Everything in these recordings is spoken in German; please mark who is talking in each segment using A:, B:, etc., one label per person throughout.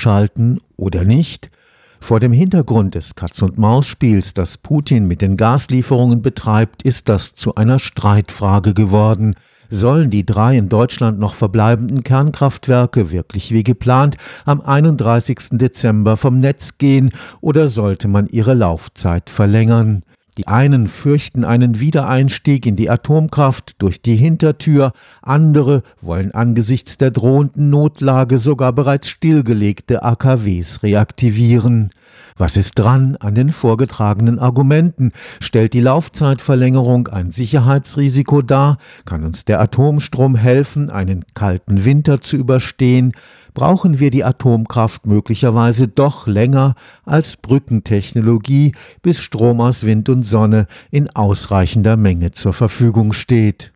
A: ausschalten oder nicht? Vor dem Hintergrund des Katz-und-Maus-Spiels, das Putin mit den Gaslieferungen betreibt, ist das zu einer Streitfrage geworden. Sollen die drei in Deutschland noch verbleibenden Kernkraftwerke wirklich wie geplant am 31. Dezember vom Netz gehen oder sollte man ihre Laufzeit verlängern? Die einen fürchten einen Wiedereinstieg in die Atomkraft durch die Hintertür, andere wollen angesichts der drohenden Notlage sogar bereits stillgelegte AKWs reaktivieren. Was ist dran an den vorgetragenen Argumenten? Stellt die Laufzeitverlängerung ein Sicherheitsrisiko dar? Kann uns der Atomstrom helfen, einen kalten Winter zu überstehen? Brauchen wir die Atomkraft möglicherweise doch länger als Brückentechnologie, bis Strom aus Wind und Sonne in ausreichender Menge zur Verfügung steht?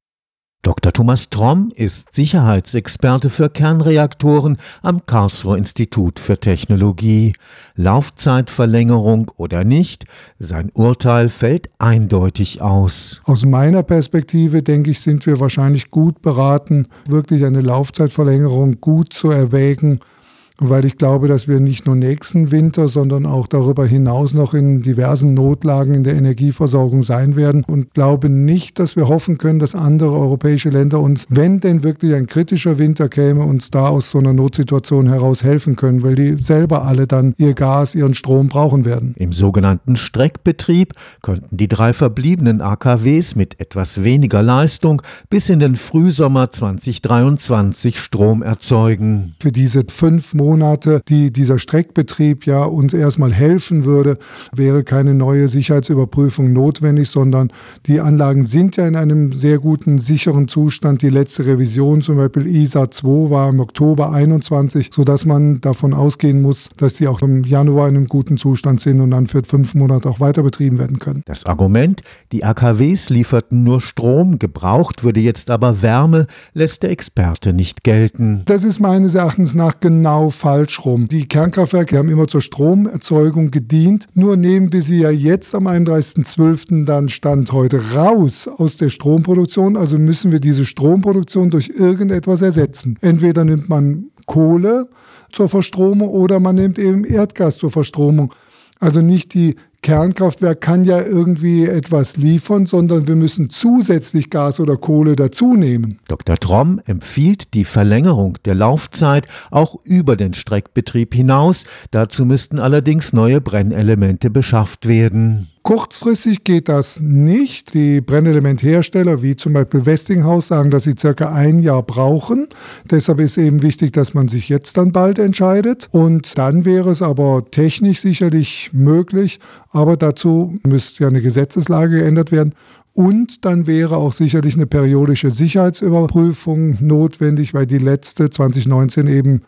A: Dr. Thomas Tromm ist Sicherheitsexperte für Kernreaktoren am Karlsruher Institut für Technologie. Laufzeitverlängerung oder nicht, sein Urteil fällt eindeutig aus.
B: Aus meiner Perspektive denke ich, sind wir wahrscheinlich gut beraten, wirklich eine Laufzeitverlängerung gut zu erwägen weil ich glaube, dass wir nicht nur nächsten Winter, sondern auch darüber hinaus noch in diversen Notlagen in der Energieversorgung sein werden und glaube nicht, dass wir hoffen können, dass andere europäische Länder uns, wenn denn wirklich ein kritischer Winter käme, uns da aus so einer Notsituation heraus helfen können, weil die selber alle dann ihr Gas, ihren Strom brauchen werden.
A: Im sogenannten Streckbetrieb könnten die drei verbliebenen AKWs mit etwas weniger Leistung bis in den Frühsommer 2023 Strom erzeugen.
B: Für diese fünf Monate Monate, die dieser Streckbetrieb ja uns erstmal helfen würde, wäre keine neue Sicherheitsüberprüfung notwendig, sondern die Anlagen sind ja in einem sehr guten, sicheren Zustand. Die letzte Revision, zum Beispiel ISA 2, war im Oktober 21, sodass man davon ausgehen muss, dass die auch im Januar in einem guten Zustand sind und dann für fünf Monate auch weiter betrieben werden können.
A: Das Argument, die AKWs lieferten nur Strom, gebraucht würde jetzt aber Wärme, lässt der Experte nicht gelten.
B: Das ist meines Erachtens nach genau falsch rum. Die Kernkraftwerke haben immer zur Stromerzeugung gedient. Nur nehmen wir sie ja jetzt am 31.12. dann Stand heute raus aus der Stromproduktion. Also müssen wir diese Stromproduktion durch irgendetwas ersetzen. Entweder nimmt man Kohle zur Verstromung oder man nimmt eben Erdgas zur Verstromung. Also nicht die Kernkraftwerk kann ja irgendwie etwas liefern, sondern wir müssen zusätzlich Gas oder Kohle dazu nehmen.
A: Dr. Tromm empfiehlt die Verlängerung der Laufzeit auch über den Streckbetrieb hinaus. Dazu müssten allerdings neue Brennelemente beschafft werden.
B: Kurzfristig geht das nicht. Die Brennelementhersteller wie zum Beispiel Westinghouse sagen, dass sie circa ein Jahr brauchen. Deshalb ist eben wichtig, dass man sich jetzt dann bald entscheidet. Und dann wäre es aber technisch sicherlich möglich, aber dazu müsste ja eine Gesetzeslage geändert werden. Und dann wäre auch sicherlich eine periodische Sicherheitsüberprüfung notwendig, weil die letzte 2019 eben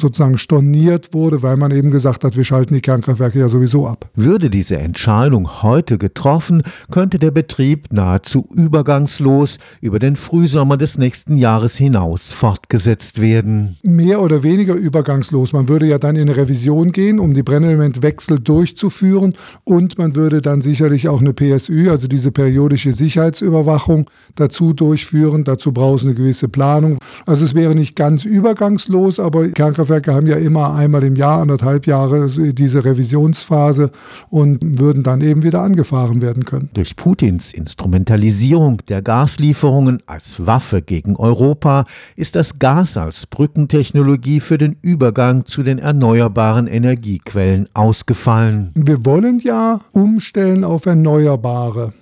B: sozusagen storniert wurde, weil man eben gesagt hat, wir schalten die Kernkraftwerke ja sowieso ab.
A: Würde diese Entscheidung heute getroffen, könnte der Betrieb nahezu übergangslos über den Frühsommer des nächsten Jahres hinaus fortgesetzt werden.
B: Mehr oder weniger übergangslos. Man würde ja dann in eine Revision gehen, um die Brennelementwechsel durchzuführen und man würde dann sicherlich auch eine PSÜ, also diese periodische Sicherheitsüberwachung, dazu durchführen. Dazu braucht es eine gewisse Planung. Also es wäre nicht ganz übergangslos, aber Kernkraftwerke Kernkraftwerke haben ja immer einmal im Jahr, anderthalb Jahre diese Revisionsphase und würden dann eben wieder angefahren werden können.
A: Durch Putins Instrumentalisierung der Gaslieferungen als Waffe gegen Europa ist das Gas als Brückentechnologie für den Übergang zu den erneuerbaren Energiequellen ausgefallen.
B: Wir wollen ja umstellen auf Erneuerbare.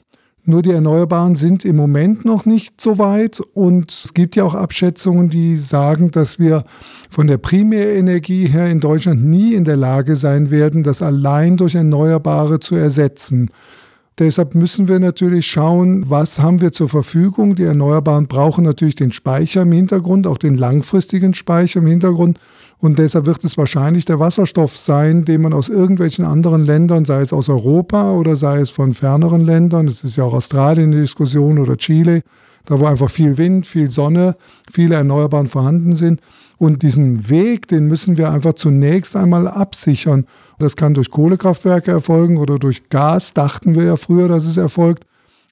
B: Nur die Erneuerbaren sind im Moment noch nicht so weit und es gibt ja auch Abschätzungen, die sagen, dass wir von der Primärenergie her in Deutschland nie in der Lage sein werden, das allein durch Erneuerbare zu ersetzen. Deshalb müssen wir natürlich schauen, was haben wir zur Verfügung. Die Erneuerbaren brauchen natürlich den Speicher im Hintergrund, auch den langfristigen Speicher im Hintergrund. Und deshalb wird es wahrscheinlich der Wasserstoff sein, den man aus irgendwelchen anderen Ländern, sei es aus Europa oder sei es von ferneren Ländern, es ist ja auch Australien eine Diskussion oder Chile, da wo einfach viel Wind, viel Sonne, viele Erneuerbaren vorhanden sind. Und diesen Weg, den müssen wir einfach zunächst einmal absichern. Das kann durch Kohlekraftwerke erfolgen oder durch Gas, dachten wir ja früher, dass es erfolgt.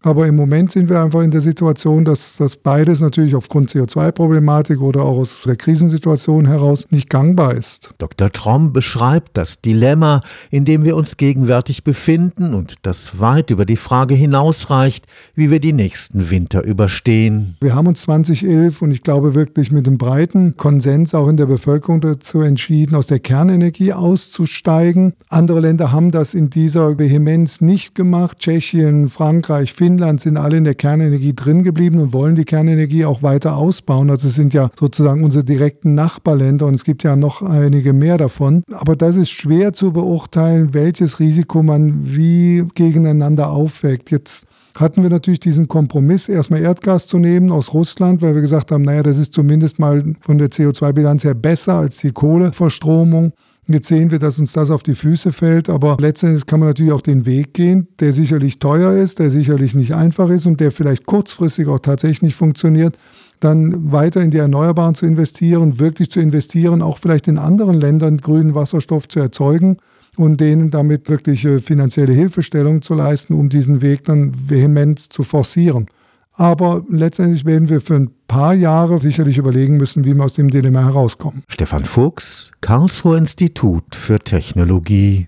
B: Aber im Moment sind wir einfach in der Situation, dass das beides natürlich aufgrund CO2-Problematik oder auch aus der Krisensituation heraus nicht gangbar ist.
A: Dr. Tromm beschreibt das Dilemma, in dem wir uns gegenwärtig befinden und das weit über die Frage hinausreicht, wie wir die nächsten Winter überstehen.
B: Wir haben uns 2011 und ich glaube wirklich mit einem breiten Konsens auch in der Bevölkerung dazu entschieden, aus der Kernenergie auszusteigen. Andere Länder haben das in dieser Vehemenz nicht gemacht. Tschechien, Frankreich, Finnland Finnland sind alle in der Kernenergie drin geblieben und wollen die Kernenergie auch weiter ausbauen. Also es sind ja sozusagen unsere direkten Nachbarländer und es gibt ja noch einige mehr davon. Aber das ist schwer zu beurteilen, welches Risiko man wie gegeneinander aufweckt. Jetzt hatten wir natürlich diesen Kompromiss, erstmal Erdgas zu nehmen aus Russland, weil wir gesagt haben, naja, das ist zumindest mal von der CO2-Bilanz her besser als die Kohleverstromung. Jetzt sehen wir, dass uns das auf die Füße fällt, aber letztendlich kann man natürlich auch den Weg gehen, der sicherlich teuer ist, der sicherlich nicht einfach ist und der vielleicht kurzfristig auch tatsächlich nicht funktioniert, dann weiter in die Erneuerbaren zu investieren, wirklich zu investieren, auch vielleicht in anderen Ländern grünen Wasserstoff zu erzeugen und denen damit wirklich finanzielle Hilfestellung zu leisten, um diesen Weg dann vehement zu forcieren. Aber letztendlich werden wir für ein paar Jahre sicherlich überlegen müssen, wie wir aus dem Dilemma herauskommen.
A: Stefan Fuchs, Karlsruher Institut für Technologie.